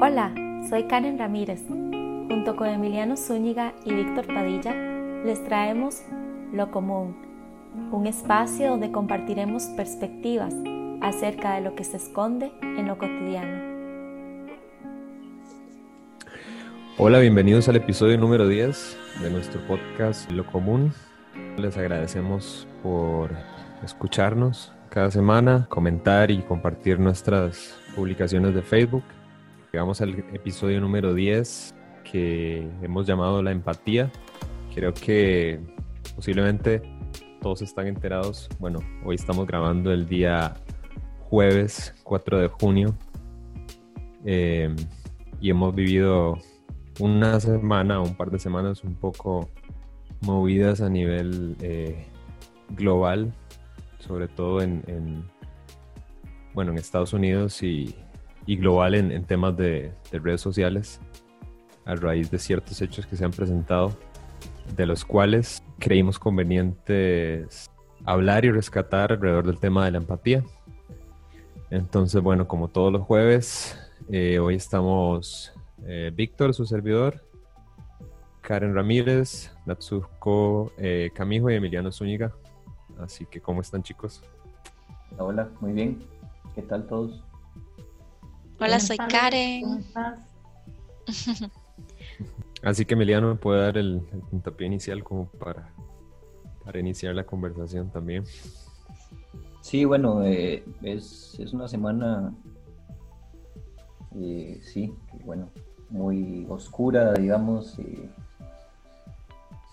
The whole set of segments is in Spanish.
Hola, soy Karen Ramírez. Junto con Emiliano Zúñiga y Víctor Padilla, les traemos Lo Común, un espacio donde compartiremos perspectivas acerca de lo que se esconde en lo cotidiano. Hola, bienvenidos al episodio número 10 de nuestro podcast Lo Común. Les agradecemos por escucharnos cada semana, comentar y compartir nuestras publicaciones de Facebook. Llegamos al episodio número 10 que hemos llamado la empatía. Creo que posiblemente todos están enterados. Bueno, hoy estamos grabando el día jueves 4 de junio eh, y hemos vivido una semana, un par de semanas un poco movidas a nivel eh, global, sobre todo en, bueno, en Estados Unidos y, y global en, temas de, redes sociales a raíz de ciertos hechos que se han presentado, de los cuales creímos convenientes hablar y rescatar alrededor del tema de la empatía. Entonces, bueno, como todos los jueves, eh, hoy estamos eh, Víctor, su servidor, Karen Ramírez, Natsuko eh, Camijo y Emiliano Zúñiga. Así que, ¿cómo están chicos? Hola, muy bien. ¿Qué tal todos? Hola, soy Karen. Así que Emiliano me puede dar el, puntapié inicial como para, para iniciar la conversación también. Sí, bueno, eh, es, una semana, eh, sí, bueno, muy oscura, digamos, y,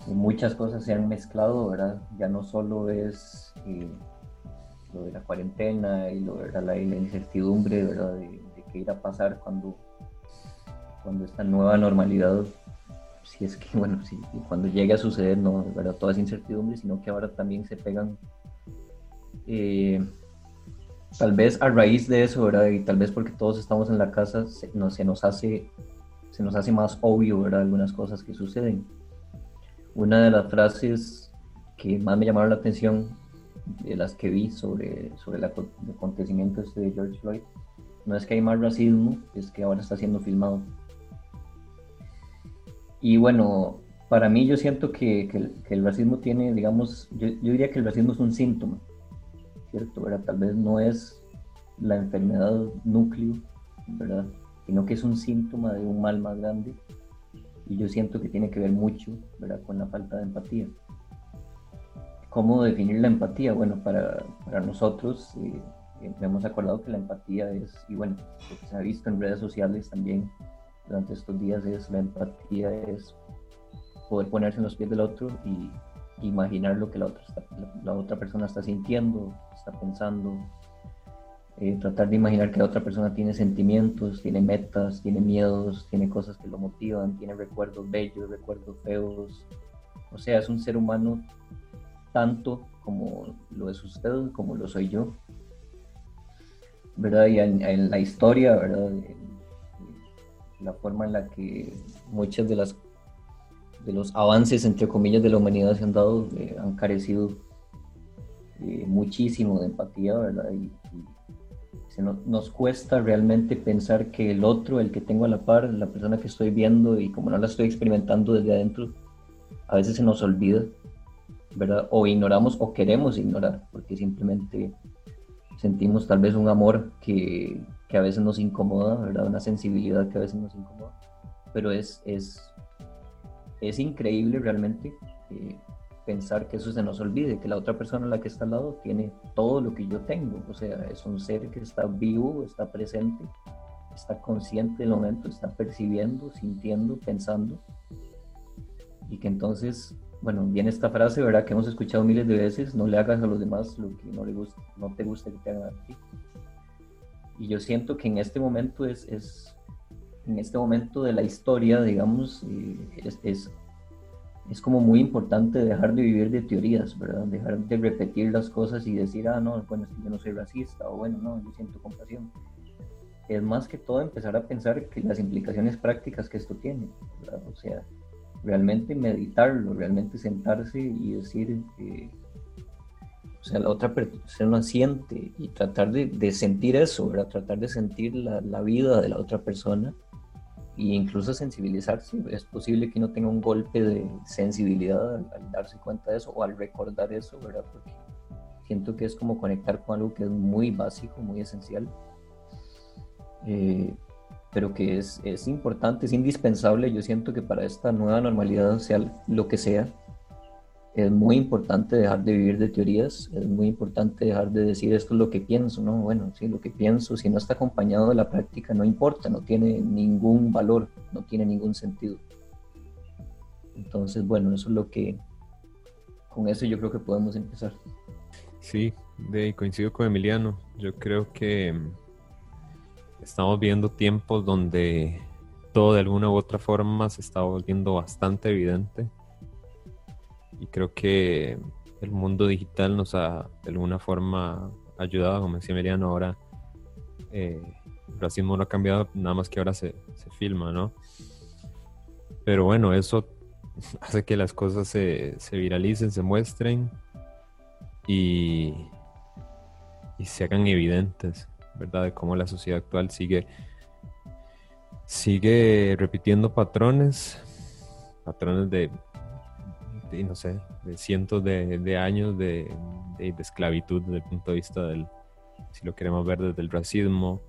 muchas cosas se han mezclado, ¿verdad? Ya no solo es eh, lo de la cuarentena y lo de la, incertidumbre, ¿verdad? De, qué ir a pasar cuando, cuando esta nueva normalidad, si es que, bueno, si, cuando llegue a suceder, no, ¿verdad? Toda esa incertidumbre, sino que ahora también se pegan, eh, tal vez a raíz de eso, ¿verdad? Y tal vez porque todos estamos en la casa, se, no, se nos hace se nos hace más obvio, ¿verdad? Algunas cosas que suceden. Una de las frases que más me llamaron la atención de las que vi sobre, sobre el acontecimiento este de George Floyd, no es que hay más racismo, es que ahora está siendo filmado. Y bueno, para mí yo siento que, que, el, racismo tiene, digamos, yo, yo, diría que el racismo es un síntoma, ¿cierto? ¿verdad? Tal vez no es la enfermedad núcleo, ¿verdad? Sino que es un síntoma de un mal más grande y yo siento que tiene que ver mucho ¿verdad? con la falta de empatía. ¿Cómo definir la empatía? Bueno, para, para nosotros eh, hemos acordado que la empatía es, y bueno, lo que se ha visto en redes sociales también durante estos días es la empatía es poder ponerse en los pies del otro y imaginar lo que la otra, la otra persona está sintiendo, está pensando, eh, tratar de imaginar que la otra persona tiene sentimientos, tiene metas, tiene miedos, tiene cosas que lo motivan, tiene recuerdos bellos, recuerdos feos. O sea, es un ser humano tanto como lo es usted, como lo soy yo. ¿Verdad? Y en, la historia, ¿verdad? La forma en la que muchas de las de los avances, entre comillas, de la humanidad se han dado, eh, han carecido eh, muchísimo de empatía, ¿verdad? y nos cuesta realmente pensar que el otro, el que tengo a la par, la persona que estoy viendo y como no la estoy experimentando desde adentro, a veces se nos olvida, ¿verdad? O ignoramos o queremos ignorar, porque simplemente sentimos tal vez un amor que, que a veces nos incomoda, ¿verdad? Una sensibilidad que a veces nos incomoda, pero es, es, es increíble realmente. Eh, pensar que eso se nos olvide, que la otra persona la que está al lado tiene todo lo que yo tengo, o sea, es un ser que está vivo, está presente, está consciente del momento, está percibiendo, sintiendo, pensando, y que entonces, bueno, viene esta frase, ¿verdad? Que hemos escuchado miles de veces, no le hagas a los demás lo que no, le gusta, no te gusta que te hagan a ti. Y yo siento que en este momento es, es en este momento de la historia, digamos, eh, es, es es como muy importante dejar de vivir de teorías, ¿verdad? Dejar de repetir las cosas y decir, ah, no, bueno, yo no soy racista, o bueno, no, yo siento compasión. Es más que todo empezar a pensar que las implicaciones prácticas que esto tiene, ¿verdad? O sea, realmente meditarlo, realmente sentarse y decir, eh, o sea, la otra persona siente y tratar de, sentir eso, ¿verdad? Tratar de sentir la, vida de la otra persona incluso sensibilizarse. Es posible que uno tenga un golpe de sensibilidad al, darse cuenta de eso o al recordar eso, ¿verdad? Porque siento que es como conectar con algo que es muy básico, muy esencial, eh, pero que es, es importante, es indispensable. Yo siento que para esta nueva normalidad, sea lo que sea, es muy importante dejar de vivir de teorías, es muy importante dejar de decir esto es lo que pienso, ¿no? Bueno, sí, lo que pienso, si no está acompañado de la práctica, no importa, no tiene ningún valor, no tiene ningún sentido. Entonces, bueno, eso es lo que, con eso yo creo que podemos empezar. Sí, de, coincido con Emiliano, yo creo que estamos viendo tiempos donde todo de alguna u otra forma se está volviendo bastante evidente y creo que el mundo digital nos ha de alguna forma ayudado, como decía Meriano, ahora eh, el racismo no ha cambiado, nada más que ahora se, se, filma, ¿no? Pero bueno, eso hace que las cosas se, se viralicen, se muestren y, y, se hagan evidentes, ¿verdad? De cómo la sociedad actual sigue, sigue repitiendo patrones, patrones de no sé, de cientos de, años de, esclavitud desde el punto de vista del, si lo queremos ver desde el racismo.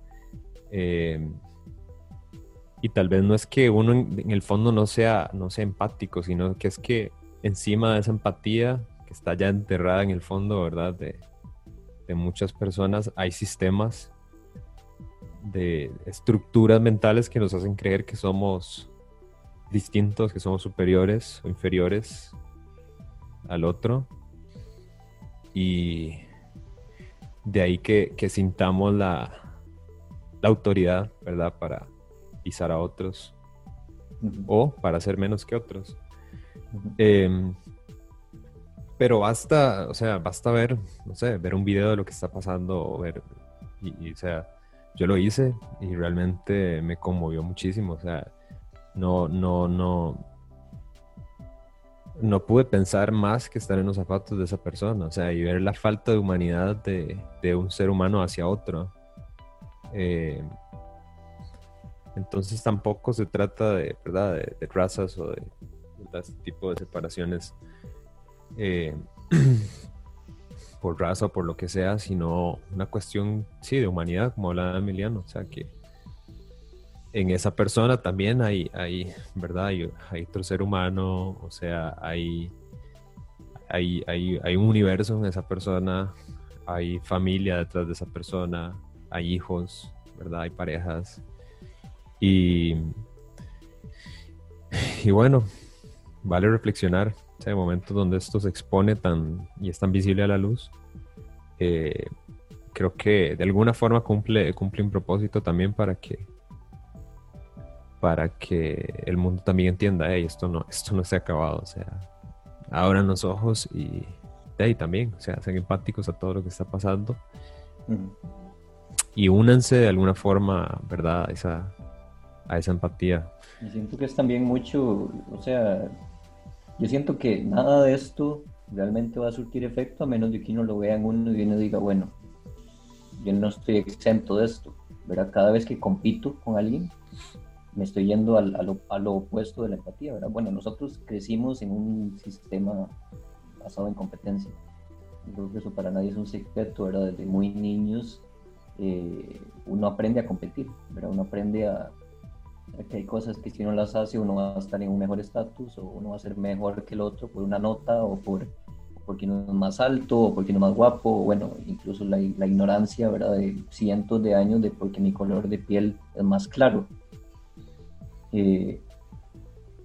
Eh, y tal vez no es que uno en, el fondo no sea, no sea empático, sino que es que encima de esa empatía que está ya enterrada en el fondo, ¿verdad? De, de muchas personas, hay sistemas de estructuras mentales que nos hacen creer que somos distintos, que somos superiores o inferiores al otro. Y de ahí que, sintamos la, la, autoridad, ¿verdad? Para pisar a otros o para ser menos que otros. Em, pero basta, o sea, basta ver, no sé, ver un video de lo que está pasando o ver, y, o sea, yo lo hice y realmente me conmovió muchísimo, o sea, no, no, no, no pude pensar más que estar en los zapatos de esa persona, o sea, y ver la falta de humanidad de, un ser humano hacia otro. Eh, entonces tampoco se trata de, ¿verdad? de, razas o de, este tipo de separaciones eh, por raza o por lo que sea, sino una cuestión, sí, de humanidad, como hablaba Emiliano, o sea, que en esa persona también hay, hay ¿verdad? Hay, otro ser humano, o sea, hay, hay, hay, un universo en esa persona, hay familia detrás de esa persona, hay hijos, ¿verdad? Hay parejas. Y, y bueno, vale reflexionar, o sea, momentos donde esto se expone tan y es tan visible a la luz. Eh, creo que de alguna forma cumple, cumple un propósito también para que para que el mundo también entienda, hey, esto no, esto no se ha acabado, o sea, abran los ojos y ahí también, o sea, sean empáticos a todo lo que está pasando y únanse de alguna forma, ¿verdad? A esa, a esa empatía. Y siento que es también mucho, o sea, yo siento que nada de esto realmente va a surtir efecto a menos de que uno lo vea en uno y uno diga, bueno, yo no estoy exento de esto, ¿verdad? Cada vez que compito con alguien, me estoy yendo al, a, lo, a, lo, opuesto de la empatía, ¿verdad? Bueno, nosotros crecimos en un sistema basado en competencia. Yo creo que eso para nadie es un secreto, ¿verdad? Desde muy niños eh, uno aprende a competir, ¿verdad? Uno aprende a, que hay cosas que si uno las hace uno va a estar en un mejor estatus o uno va a ser mejor que el otro por una nota o por porque uno es más alto o porque uno es más guapo, o bueno, incluso la, la ignorancia, ¿verdad? De cientos de años de porque mi color de piel es más claro eh,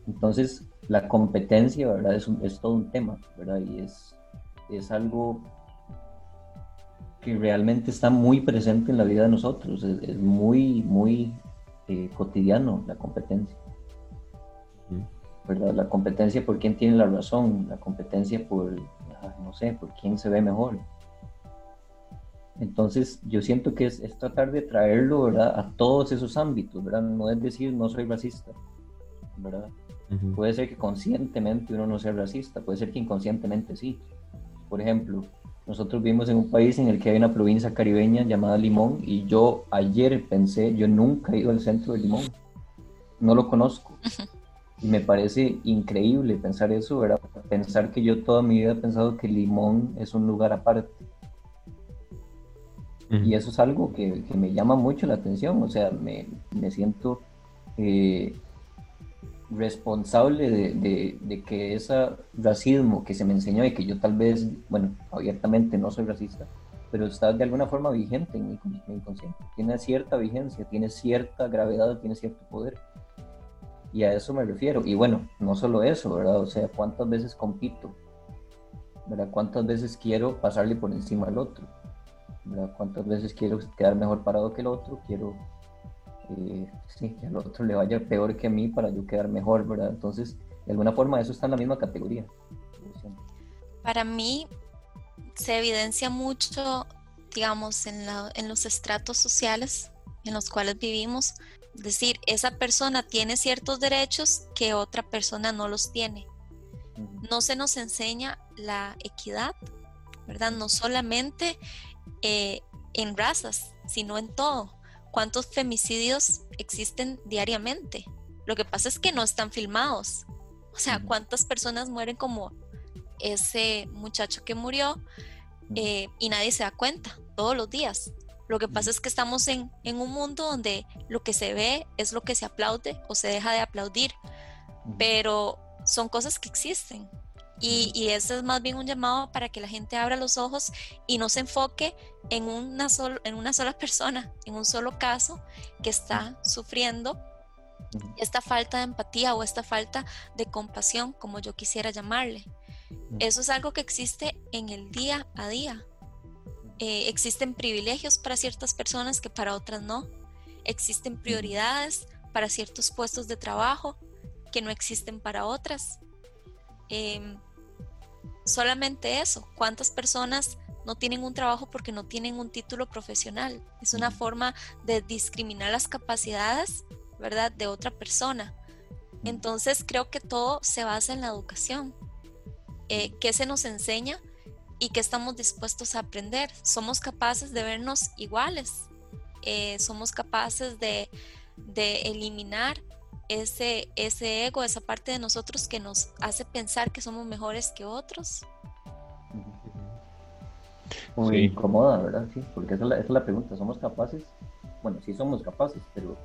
entonces, la competencia, ¿verdad? Es, es, todo un tema, ¿verdad? Y es, es algo que realmente está muy presente en la vida de nosotros, es, muy, muy eh, cotidiano la competencia. ¿verdad? La competencia por quién tiene la razón, la competencia por, no sé, por quién se ve mejor. Entonces, yo siento que es, tratar de traerlo, ¿verdad? A todos esos ámbitos, ¿verdad? No es decir, no soy racista, ¿verdad? Puede ser que conscientemente uno no sea racista, puede ser que inconscientemente sí. Por ejemplo, nosotros vivimos en un país en el que hay una provincia caribeña llamada Limón y yo ayer pensé, yo nunca he ido al centro de Limón. no lo conozco. Y me parece increíble pensar eso, ¿verdad? Pensar que yo toda mi vida he pensado que Limón es un lugar aparte. Y eso es algo que, me llama mucho la atención, o sea, me, siento eh, responsable de, que ese racismo que se me enseñó y que yo tal vez, bueno, abiertamente no soy racista, pero está de alguna forma vigente en mi, inconsciente. Tiene cierta vigencia, tiene cierta gravedad, tiene cierto poder. Y a eso me refiero. Y bueno, no solo eso, ¿verdad? O sea, ¿cuántas veces compito? ¿Verdad? ¿Cuántas veces quiero pasarle por encima al otro? ¿Verdad? ¿Cuántas veces quiero quedar mejor parado que el otro? Quiero eh, sí, que al otro le vaya peor que a mí para yo quedar mejor, ¿verdad? Entonces, de alguna forma eso está en la misma categoría. Para mí se evidencia mucho, digamos, en, en los estratos sociales en los cuales vivimos. Es decir, esa persona tiene ciertos derechos que otra persona no los tiene. No se nos enseña la equidad, ¿verdad? No solamente eh, en razas, sino en todo cuántos femicidios existen diariamente. Lo que pasa es que no están filmados. O sea, cuántas personas mueren como ese muchacho que murió eh, y nadie se da cuenta todos los días. Lo que pasa es que estamos en, un mundo donde lo que se ve es lo que se aplaude o se deja de aplaudir, pero son cosas que existen. Y, y eso es más bien un llamado para que la gente abra los ojos y no se enfoque en una, en una sola persona, en un solo caso que está sufriendo esta falta de empatía o esta falta de compasión, como yo quisiera llamarle. Eso es algo que existe en el día a día. Eh, existen privilegios para ciertas personas que para otras no. Existen prioridades para ciertos puestos de trabajo que no existen para otras. Em, solamente eso, cuántas personas no tienen un trabajo porque no tienen un título profesional. Es una forma de discriminar las capacidades, ¿verdad?, de otra persona. Entonces creo que todo se basa en la educación. Eh, ¿Qué se nos enseña y qué estamos dispuestos a aprender? Somos capaces de vernos iguales. Eh, somos capaces de, de eliminar ese, ese ego, esa parte de nosotros que nos hace pensar que somos mejores que otros. Muy incómoda, ¿verdad? Sí, porque esa es, la, pregunta. ¿Somos capaces? Bueno, sí somos capaces, pero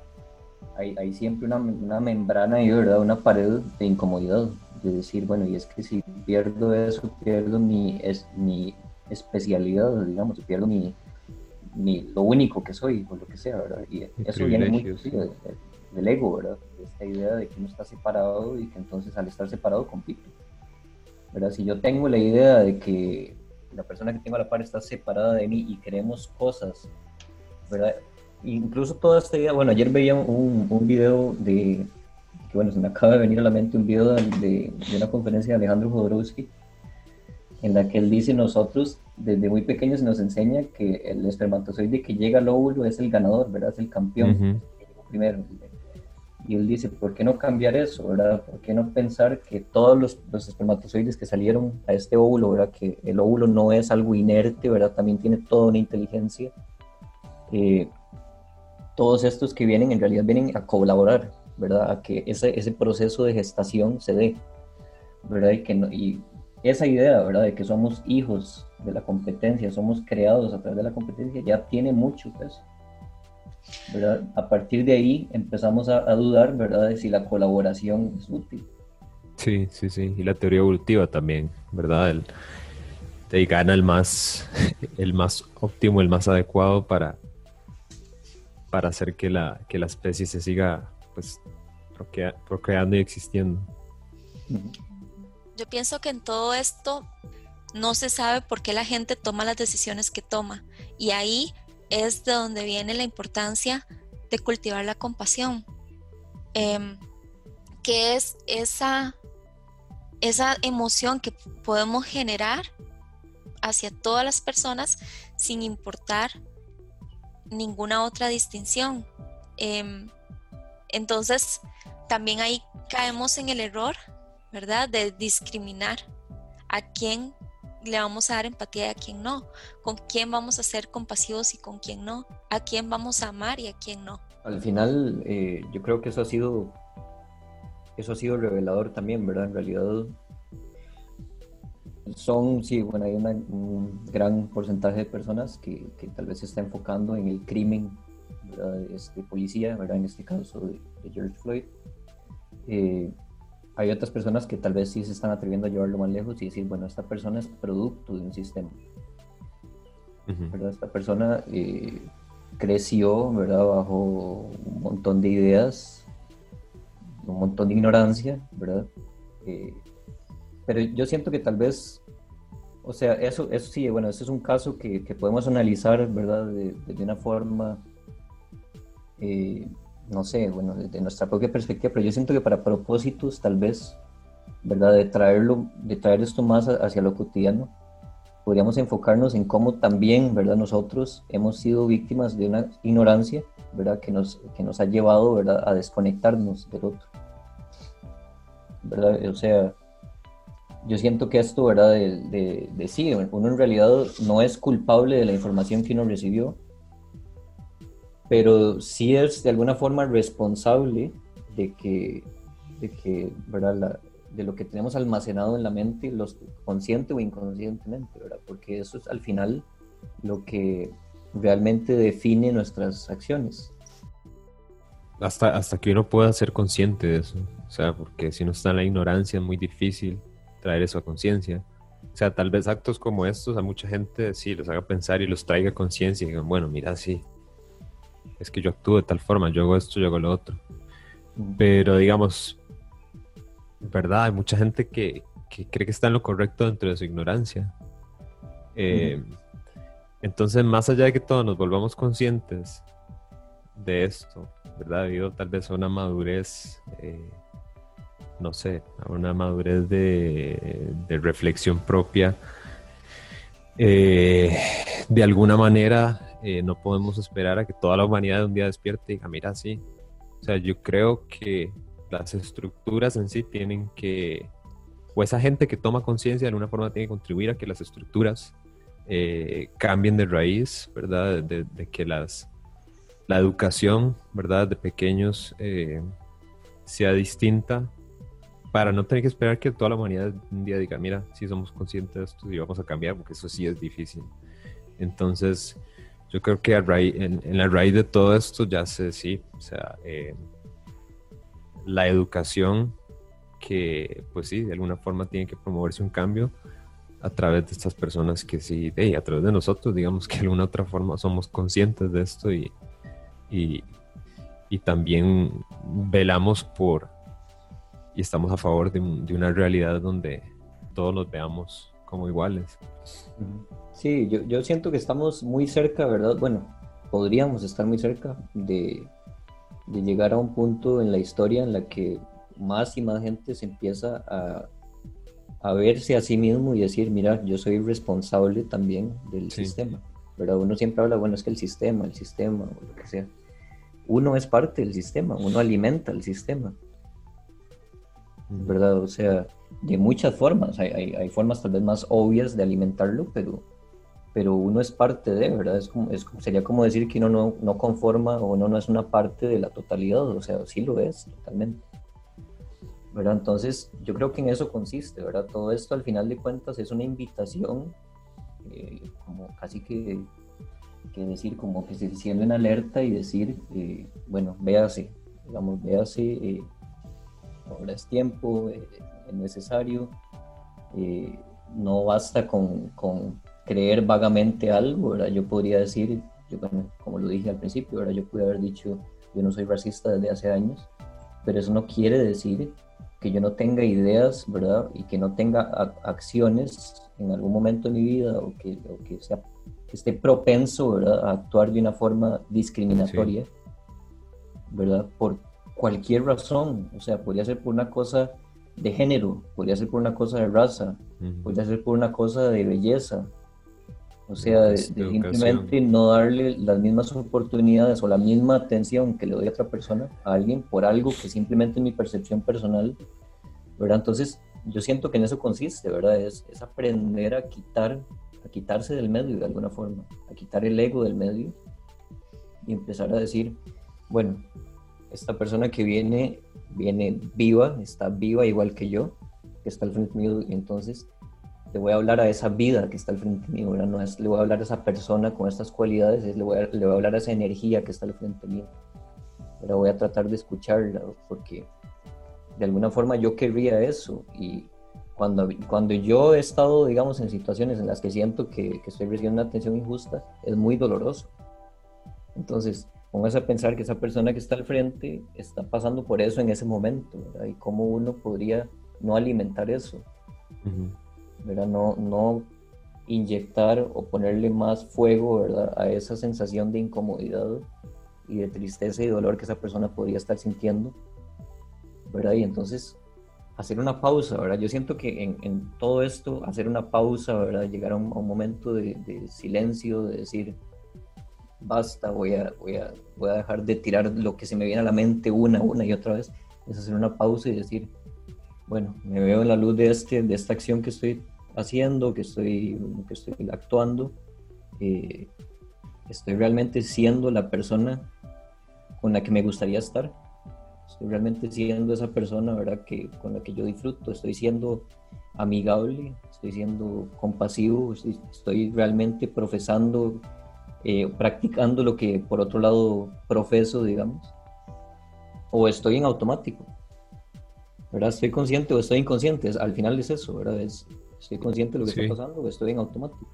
hay, hay siempre una, una, membrana y, ¿verdad? Una pared de incomodidad. De decir, bueno, y es que si pierdo eso, pierdo mi, es, mi especialidad, digamos, pierdo mi, mi, lo único que soy, o lo que sea, ¿verdad? Y eso viene muy del ego, ¿verdad? Esta idea de que uno está separado y que entonces al estar separado compito. ¿verdad? Si yo tengo la idea de que la persona que tengo a la par está separada de mí y queremos cosas, ¿verdad? Incluso toda esta idea, bueno, ayer veía un, un video de, que bueno, se me acaba de venir a la mente un video de, de, una conferencia de Alejandro Jodorowsky, en la que él dice nosotros desde muy pequeños nos enseña que el espermatozoide que llega al óvulo es el ganador, ¿verdad? Es el campeón. Primero, y él dice, ¿por qué no cambiar eso, verdad? ¿Por qué no pensar que todos los, los, espermatozoides que salieron a este óvulo, verdad? Que el óvulo no es algo inerte, ¿verdad? También tiene toda una inteligencia. Eh, todos estos que vienen en realidad vienen a colaborar, ¿verdad? A que ese, ese proceso de gestación se dé, ¿verdad? Y, que y esa idea, ¿verdad? De que somos hijos de la competencia, somos creados a través de la competencia, ya tiene mucho peso. A partir de ahí empezamos a, dudar, ¿verdad?, de si la colaboración es útil. Sí, sí, sí. Y la teoría evolutiva también, ¿verdad? El, te gana el más, el más óptimo, el más adecuado para, para hacer que la, que la especie se siga pues, procreando y existiendo. Yo pienso que en todo esto no se sabe por qué la gente toma las decisiones que toma. Y ahí es de donde viene la importancia de cultivar la compasión, em, que es esa, esa emoción que podemos generar hacia todas las personas sin importar ninguna otra distinción. Em, entonces, también ahí caemos en el error, ¿verdad? De discriminar a quien le vamos a dar empatía a quién no, con quién vamos a ser compasivos y con quién no, a quién vamos a amar y a quién no. Al final, eh, yo creo que eso ha sido eso ha sido revelador también, ¿verdad? En realidad son, sí, bueno, hay un gran porcentaje de personas que, que, tal vez se está enfocando en el crimen ¿verdad? este policía, ¿verdad? En este caso de, George Floyd. Eh, hay otras personas que tal vez sí se están atreviendo a llevarlo más lejos y decir, bueno, esta persona es producto de un sistema. ¿verdad? Esta persona eh, creció, ¿verdad? Bajo un montón de ideas, un montón de ignorancia, ¿verdad? Eh, pero yo siento que tal vez, o sea, eso, eso sí, bueno, ese es un caso que, que podemos analizar, ¿verdad? De, de una forma, eh, no sé, bueno, desde nuestra propia perspectiva, pero yo siento que para propósitos, tal vez, ¿verdad? De traerlo, de traer esto más hacia lo cotidiano, podríamos enfocarnos en cómo también, ¿verdad? Nosotros hemos sido víctimas de una ignorancia, ¿verdad? Que nos, que nos ha llevado, ¿verdad? A desconectarnos del otro. ¿Verdad? O sea, yo siento que esto, ¿verdad? De, de, sí, uno en realidad no es culpable de la información que uno recibió, pero sí es de alguna forma responsable de que, de que ¿verdad? de lo que tenemos almacenado en la mente, los, consciente o inconscientemente, ¿verdad? Porque eso es al final lo que realmente define nuestras acciones. Hasta, hasta que uno pueda ser consciente de eso, o sea, porque si no está en la ignorancia es muy difícil traer eso a conciencia. O sea, tal vez actos como estos a mucha gente sí los haga pensar y los traiga a conciencia y digan, bueno, mira, sí, es que yo actúo de tal forma, yo hago esto, yo hago lo otro. Pero digamos, verdad, hay mucha gente que, cree que está en lo correcto dentro de su ignorancia. Eh, entonces, más allá de que todos nos volvamos conscientes de esto, ¿verdad? Debido tal vez a una madurez eh, no sé, a una madurez de, reflexión propia. Eh, de alguna manera eh, no podemos esperar a que toda la humanidad un día despierte y diga, mira, sí. O sea, yo creo que las estructuras en sí tienen que, o esa gente que toma conciencia de alguna forma tiene que contribuir a que las estructuras eh, cambien de raíz, ¿verdad? De, que las, la educación, ¿verdad? De pequeños sea distinta para no tener que esperar que toda la humanidad un día diga, mira, si somos conscientes de esto y vamos a cambiar, porque eso sí es difícil. Entonces, yo creo que en, la raíz de todo esto ya sé, sí, o sea, eh, la educación que, pues sí, de alguna forma tiene que promoverse un cambio a través de estas personas que sí, a través de nosotros, digamos que de alguna otra forma somos conscientes de esto y, y también velamos por y estamos a favor de, una realidad donde todos nos veamos como iguales. Sí, yo, yo, siento que estamos muy cerca, ¿verdad? Bueno, podríamos estar muy cerca de, de, llegar a un punto en la historia en la que más y más gente se empieza a, a verse a sí mismo y decir, mira, yo soy responsable también del sistema, ¿verdad? Uno siempre habla, bueno, es que el sistema, el sistema, o lo que sea. Uno es parte del sistema, uno alimenta el sistema. ¿Verdad? O sea, de muchas formas, hay, hay, formas tal vez más obvias de alimentarlo, pero, pero uno es parte de, ¿verdad? Es como, es, sería como decir que uno no, no conforma o uno no es una parte de la totalidad, o sea, sí lo es totalmente. ¿verdad? Entonces, yo creo que en eso consiste, ¿verdad? Todo esto al final de cuentas es una invitación, eh, como casi que, que, decir, como que se siendo en alerta y decir, eh, bueno, véase, digamos, véase eh, ahora es tiempo, eh, es necesario. Eh, no basta con, con, creer vagamente algo, ¿verdad? Yo podría decir, yo, como lo dije al principio, ¿verdad? yo pude haber dicho, yo no soy racista desde hace años, pero eso no quiere decir que yo no tenga ideas, ¿verdad? Y que no tenga acciones en algún momento de mi vida o que, o que, sea, que esté propenso, ¿verdad? A actuar de una forma discriminatoria, ¿verdad? Por, cualquier razón, o sea, podría ser por una cosa de género, podría ser por una cosa de raza, podría ser por una cosa de belleza, o sea, de, simplemente no darle las mismas oportunidades o la misma atención que le doy a otra persona, a alguien, por algo que simplemente es mi percepción personal, ¿verdad? Entonces, yo siento que en eso consiste, ¿verdad? Es, es aprender a quitar, a quitarse del medio de alguna forma, a quitar el ego del medio y empezar a decir, bueno, esta persona que viene, viene viva, está viva igual que yo, que está al frente mío, y entonces le voy a hablar a esa vida que está al frente mío, no es, le voy a hablar a esa persona con estas cualidades, le, voy a, le voy a hablar a esa energía que está al frente mío, pero voy a tratar de escucharla, porque de alguna forma yo querría eso, y cuando, cuando yo he estado, digamos, en situaciones en las que siento que, que estoy recibiendo una atención injusta, es muy doloroso. Entonces, póngase a pensar que esa persona que está al frente está pasando por eso en ese momento, ¿verdad? Y cómo uno podría no alimentar eso, ¿verdad? No, no inyectar o ponerle más fuego, ¿verdad? A esa sensación de incomodidad y de tristeza y dolor que esa persona podría estar sintiendo, ¿verdad? Y entonces hacer una pausa, ¿verdad? Yo siento que en, todo esto, hacer una pausa, ¿verdad? Llegar a un, momento de, de silencio, de decir, basta, voy a, voy, a, voy a dejar de tirar lo que se me viene a la mente una, una y otra vez, es hacer una pausa y decir, bueno, me veo en la luz de, este, de esta acción que estoy haciendo, que estoy, que estoy actuando, eh, estoy realmente siendo la persona con la que me gustaría estar, estoy realmente siendo esa persona, ¿verdad? Que, con la que yo disfruto, estoy siendo amigable, estoy siendo compasivo, estoy, estoy realmente profesando eh, practicando lo que por otro lado profeso, digamos, o estoy en automático, ¿verdad? Estoy consciente o estoy inconsciente, al final es eso, ¿verdad? Es, estoy consciente de lo que está pasando o estoy en automático.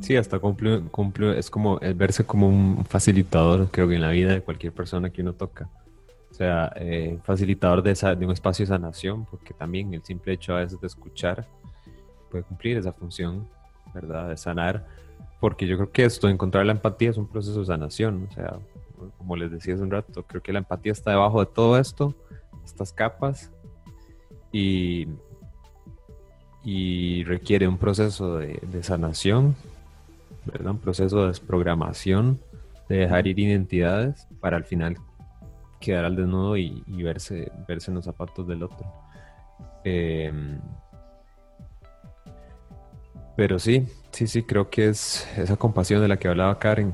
Sí, hasta cumple, cumple, es como el verse como un facilitador, creo que en la vida de cualquier persona que uno toca. O sea, eh, facilitador de, esa, de un espacio de sanación, porque también el simple hecho a veces de escuchar puede cumplir esa función, ¿verdad? De sanar porque yo creo que esto, encontrar la empatía es un proceso de sanación, o sea, como les decía hace un rato, creo que la empatía está debajo de todo esto, estas capas, y, y requiere un proceso de, sanación, ¿verdad? un proceso de desprogramación, de dejar ir identidades para al final quedar al desnudo y, verse, verse en los zapatos del otro. Eh, pero sí, sí, sí, creo que es esa compasión de la que hablaba Karen,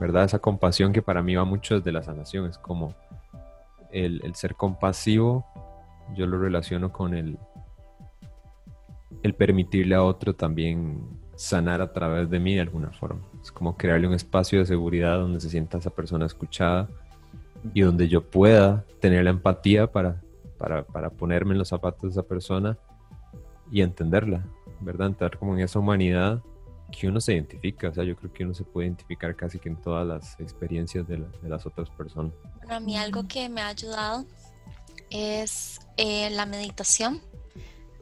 ¿verdad? Esa compasión que para mí va mucho desde la sanación, es como el, ser compasivo, yo lo relaciono con el, el permitirle a otro también sanar a través de mí de alguna forma. Es como crearle un espacio de seguridad donde se sienta esa persona escuchada y donde yo pueda tener la empatía para, para, para ponerme en los zapatos de esa persona y entenderla, ¿verdad? Entrar como en esa humanidad que uno se identifica, o sea, yo creo que uno se puede identificar casi que en todas las experiencias de, las otras personas. Bueno, a mí algo que me ha ayudado es eh, la meditación.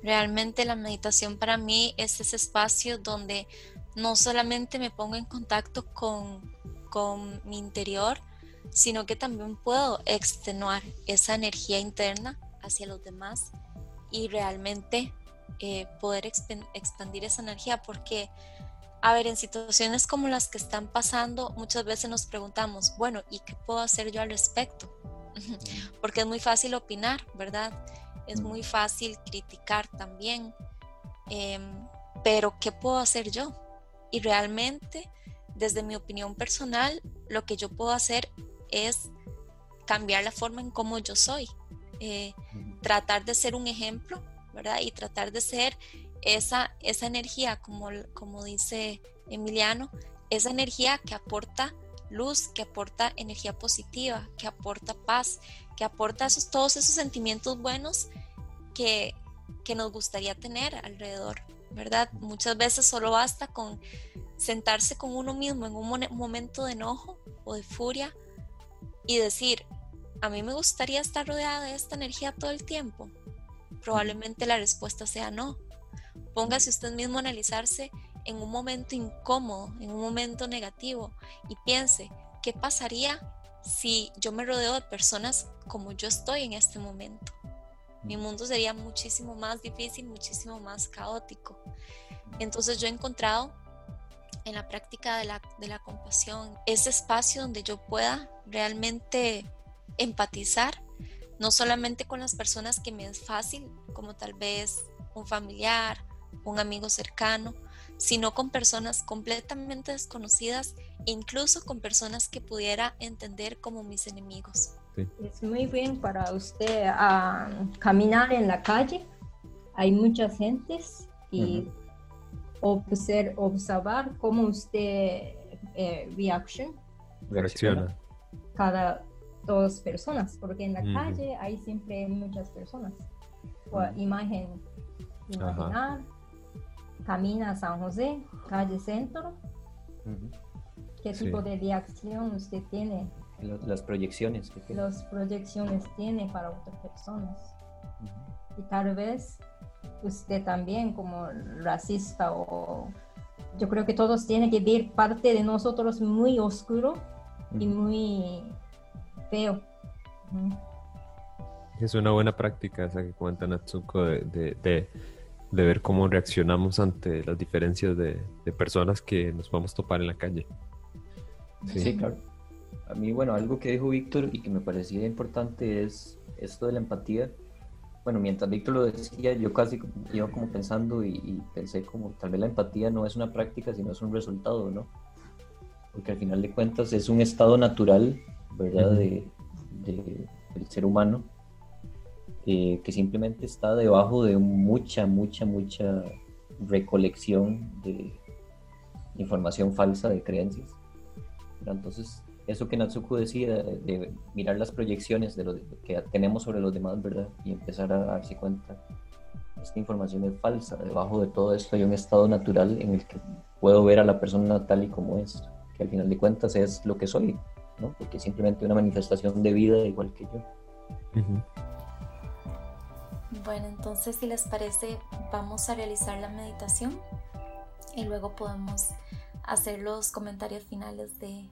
Realmente la meditación para mí es ese espacio donde no solamente me pongo en contacto con, con mi interior, sino que también puedo extenuar esa energía interna hacia los demás y realmente eh, poder expandir esa energía, porque, a ver, en situaciones como las que están pasando, muchas veces nos preguntamos, bueno, ¿y qué puedo hacer yo al respecto? porque es muy fácil opinar, ¿verdad? Es muy fácil criticar también, em, pero ¿qué puedo hacer yo? Y realmente, desde mi opinión personal, lo que yo puedo hacer es cambiar la forma en cómo yo soy, eh, tratar de ser un ejemplo Y tratar de ser esa, esa energía, como, como dice Emiliano, esa energía que aporta luz, que aporta energía positiva, que aporta paz, que aporta esos, todos esos sentimientos buenos que, que nos gustaría tener alrededor, ¿verdad? Muchas veces solo basta con sentarse con uno mismo en un momento de enojo o de furia y decir, a mí me gustaría estar rodeada de esta energía todo el tiempo, probablemente la respuesta sea no. Póngase usted mismo a analizarse en un momento incómodo, en un momento negativo y piense, ¿qué pasaría si yo me rodeo de personas como yo estoy en este momento? Mi mundo sería muchísimo más difícil, muchísimo más caótico. Entonces yo he encontrado en la práctica de la, de la compasión ese espacio donde yo pueda realmente empatizar no solamente con las personas que me es fácil, como tal vez un familiar, un amigo cercano, sino con personas completamente desconocidas e incluso con personas que pudiera entender como mis enemigos. Es muy bien para usted ah, caminar en la calle. Hay muchas gentes y observar cómo usted eh, reacciona. Cada dos personas, porque en la calle hay siempre muchas personas. imagen, imaginar, camina a San José, calle centro. ¿Qué tipo de reacción usted tiene? Las proyecciones que tiene. Las proyecciones tiene para otras personas. Y tal vez usted también como racista o yo creo que todos tienen que ver parte de nosotros muy oscuro y muy feo. Es una buena práctica esa que cuenta Natsuko de, de, ver cómo reaccionamos ante las diferencias de, personas que nos vamos a topar en la calle. Sí. claro. A mí, bueno, algo que dijo Víctor y que me parecía importante es esto de la empatía. Bueno, mientras Víctor lo decía, yo casi iba como pensando y, pensé como tal vez la empatía no es una práctica, sino es un resultado, ¿no? Porque al final de cuentas es un estado natural, ¿verdad? de, del ser humano que simplemente está debajo de mucha, mucha, mucha recolección de información falsa, de creencias. Entonces, eso que Natsuko decía, de, mirar las proyecciones de lo que tenemos sobre los demás, ¿verdad? Y empezar a darse cuenta, esta información es falsa, debajo de todo esto hay un estado natural en el que puedo ver a la persona tal y como es, que al final de cuentas es lo que soy, ¿no? Porque es simplemente una manifestación de vida igual que yo. Bueno, entonces si les parece, vamos a realizar la meditación y luego podemos hacer los comentarios finales de,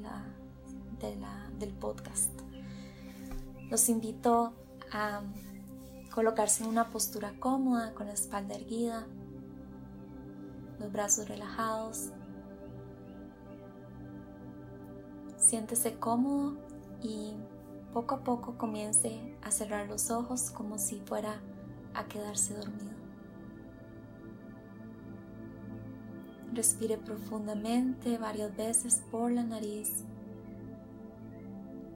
la, del podcast. Los invito a colocarse en una postura cómoda, con la espalda erguida, los brazos relajados. Siéntese cómodo y poco a poco comience a cerrar los ojos como si fuera a quedarse dormido. Respire profundamente varias veces por la nariz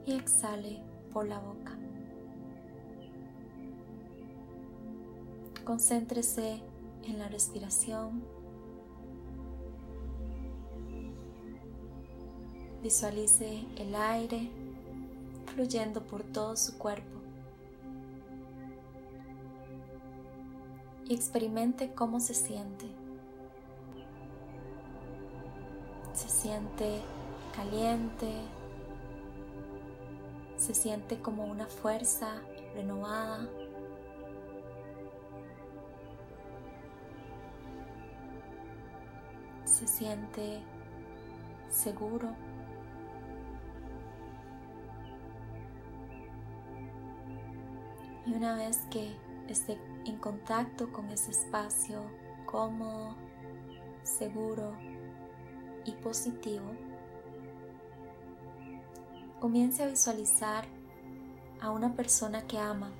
y exhale por la boca. Concéntrese en la respiración. Visualice el aire fluyendo por todo su cuerpo. Y experimente cómo se siente. Se siente caliente, se siente como una fuerza renovada. Se siente seguro. Y una vez que esté en contacto con ese espacio cómodo, seguro y positivo, comience a visualizar a una persona que ama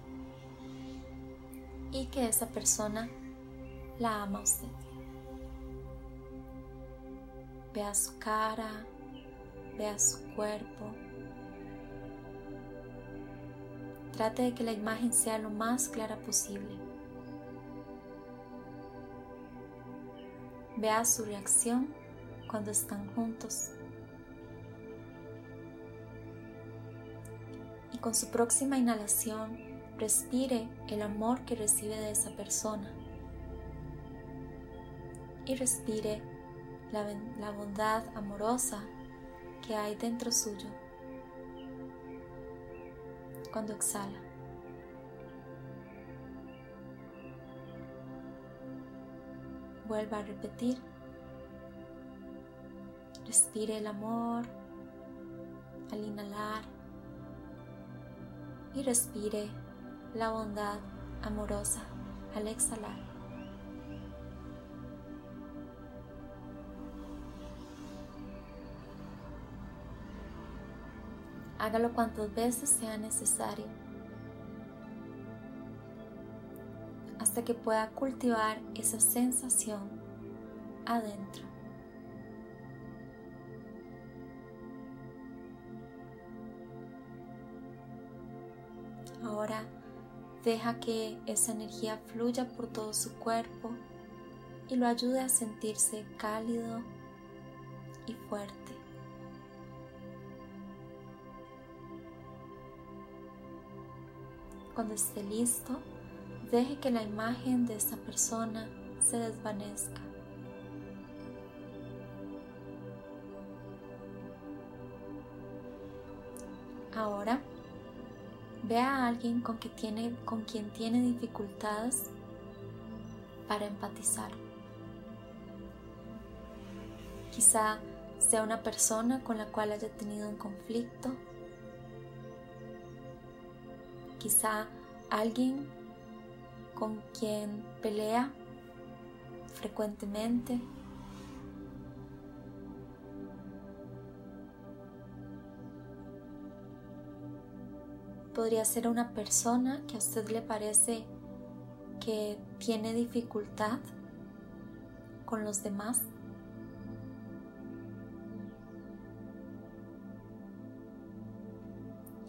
y que esa persona la ama a usted. Vea su cara, vea su cuerpo Trate de que la imagen sea lo más clara posible. Vea su reacción cuando están juntos. Y con su próxima inhalación, respire el amor que recibe de esa persona. Y respire la, la bondad amorosa que hay dentro suyo cuando exhala. Vuelva a repetir. Respire el amor al inhalar y respire la bondad amorosa al exhalar. Hágalo cuantas veces sea necesario hasta que pueda cultivar esa sensación adentro. Ahora deja que esa energía fluya por todo su cuerpo y lo ayude a sentirse cálido y fuerte. Cuando esté listo, deje que la imagen de esa persona se desvanezca. Ahora, ve a alguien con, que tiene, con quien tiene dificultades para empatizar. Quizá sea una persona con la cual haya tenido un conflicto. Quizá alguien con quien pelea frecuentemente. Podría ser una persona que a usted le parece que tiene dificultad con los demás.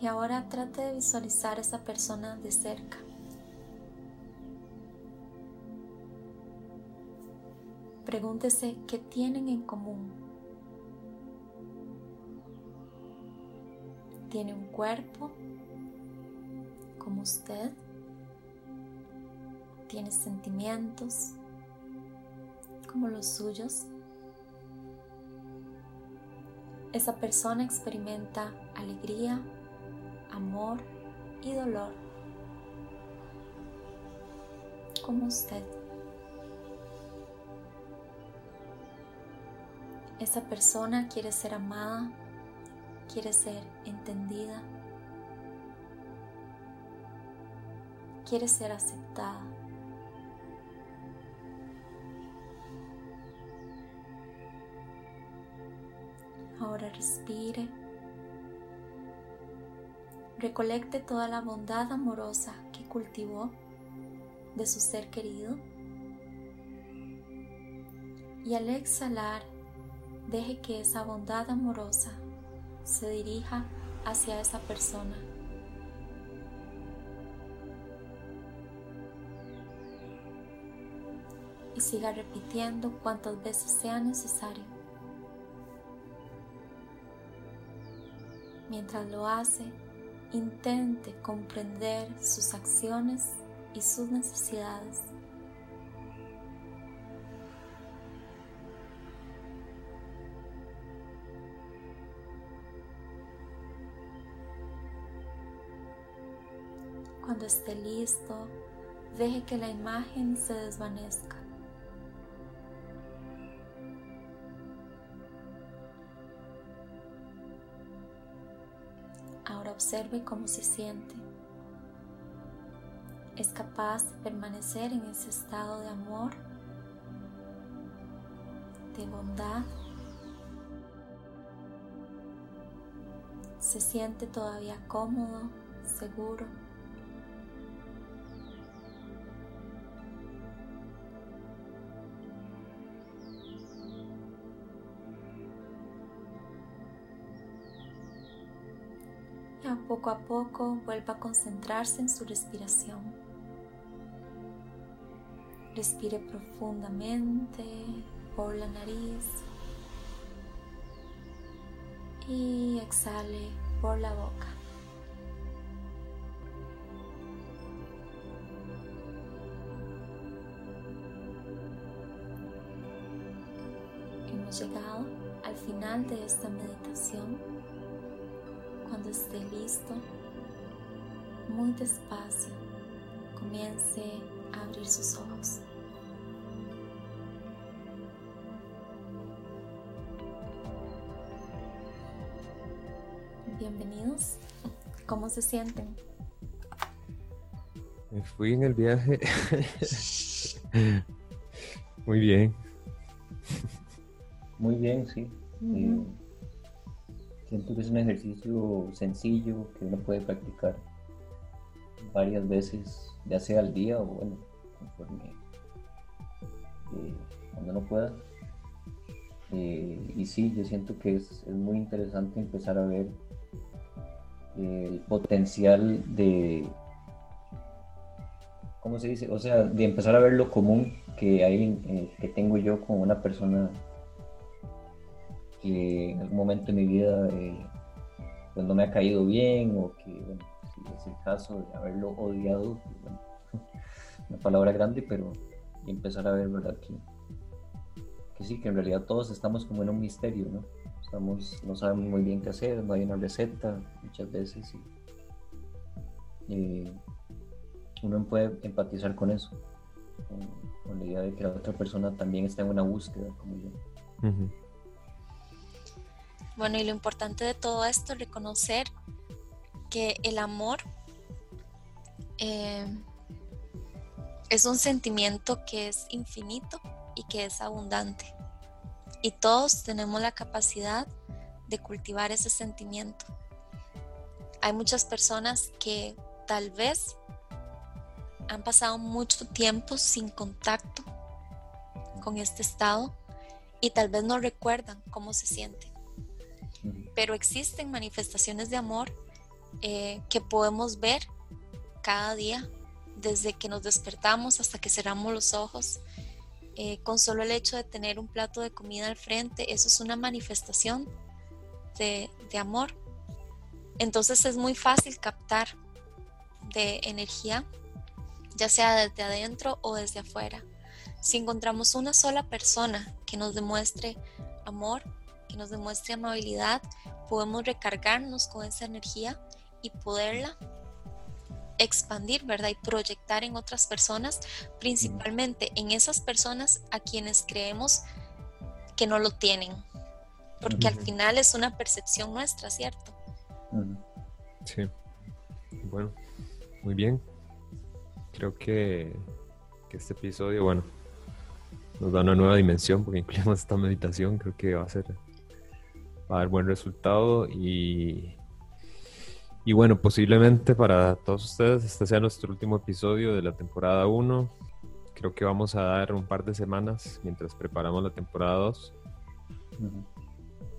Y ahora trate de visualizar a esa persona de cerca. Pregúntese qué tienen en común. ¿Tiene un cuerpo como usted? ¿Tiene sentimientos como los suyos? Esa persona experimenta alegría, amor y dolor como usted. Esa persona quiere ser amada, quiere ser entendida, quiere ser aceptada. Ahora respire. Recolecte toda la bondad amorosa que cultivó de su ser querido. Y al exhalar, deje que esa bondad amorosa se dirija hacia esa persona. Y siga repitiendo cuantas veces sea necesario. Mientras lo hace, intente comprender sus acciones y sus necesidades. Cuando esté listo, deje que la imagen se desvanezca. Observe cómo se siente. ¿Es capaz de permanecer en ese estado de amor, de bondad? ¿Se siente todavía cómodo, seguro? Poco a poco vuelva a concentrarse en su respiración. Respire profundamente por la nariz y exhale por la boca. Hemos llegado al final de esta meditación cuando esté listo, muy despacio, comience a abrir sus ojos. Bienvenidos. ¿Cómo se sienten? Me fui en el viaje. Muy bien. Muy bien, sí. Siento que es un ejercicio sencillo que uno puede practicar varias veces, ya sea al día o bueno, conforme eh, cuando uno pueda. Eh, y sí, yo siento que es, es, muy interesante empezar a ver el potencial de, ¿cómo se dice? O sea, de empezar a ver lo común que hay, eh, que tengo yo con una persona que en algún momento de mi vida eh, no me ha caído bien o que, bueno, si es el caso de haberlo odiado, una palabra grande, pero empezar a ver, ¿verdad? Que, que sí, que en realidad todos estamos como en un misterio, ¿no? No sabemos muy bien qué hacer, no hay una receta muchas veces y, eh, uno puede empatizar con eso, con, la idea de que la otra persona también está en una búsqueda como yo. Bueno, y lo importante de todo esto es reconocer que el amor eh, es un sentimiento que es infinito y que es abundante. Y todos tenemos la capacidad de cultivar ese sentimiento. Hay muchas personas que tal vez han pasado mucho tiempo sin contacto con este estado y tal vez no recuerdan cómo se siente. Pero existen manifestaciones de amor eh, que podemos ver cada día, desde que nos despertamos hasta que cerramos los ojos. Eh, con solo el hecho de tener un plato de comida al frente, eso es una manifestación de, de amor. Entonces es muy fácil captar de energía ya sea desde adentro o desde afuera. Si encontramos una sola persona que nos demuestre amor, que nos demuestre amabilidad, podemos recargarnos con esa energía y poderla expandir, ¿verdad? Y proyectar en otras personas, principalmente en esas personas a quienes creemos que no lo tienen. Porque al final es una percepción nuestra, ¿cierto? Sí. Bueno, muy bien creo que, este episodio, bueno, nos da una nueva dimensión porque incluimos esta meditación. Creo que va a ser, va a dar buen resultado y, y bueno, posiblemente para todos ustedes este sea nuestro último episodio de la temporada 1. Creo que vamos a dar un par de semanas mientras preparamos la temporada 2.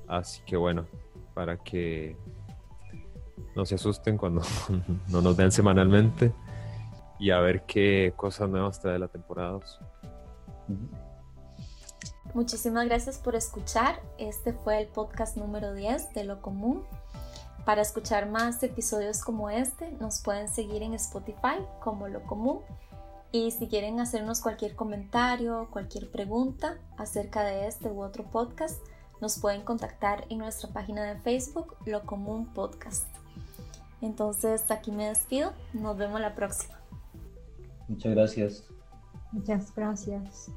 Así que bueno, para que no se asusten cuando no nos vean semanalmente y a ver qué cosas nuevas trae la temporada 2. Muchísimas gracias por escuchar. Este fue el podcast número 10 de Lo Común. Para escuchar más episodios como este, nos pueden seguir en Spotify como Lo Común. Y si quieren hacernos cualquier comentario, cualquier pregunta acerca de este u otro podcast, nos pueden contactar en nuestra página de Facebook, Lo Común Podcast. Entonces aquí me despido, nos vemos la próxima. Muchas gracias. Muchas gracias.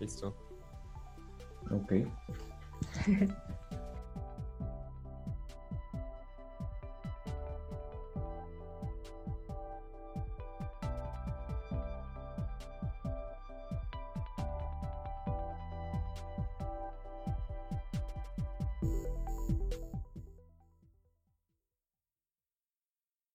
Listo. Ok.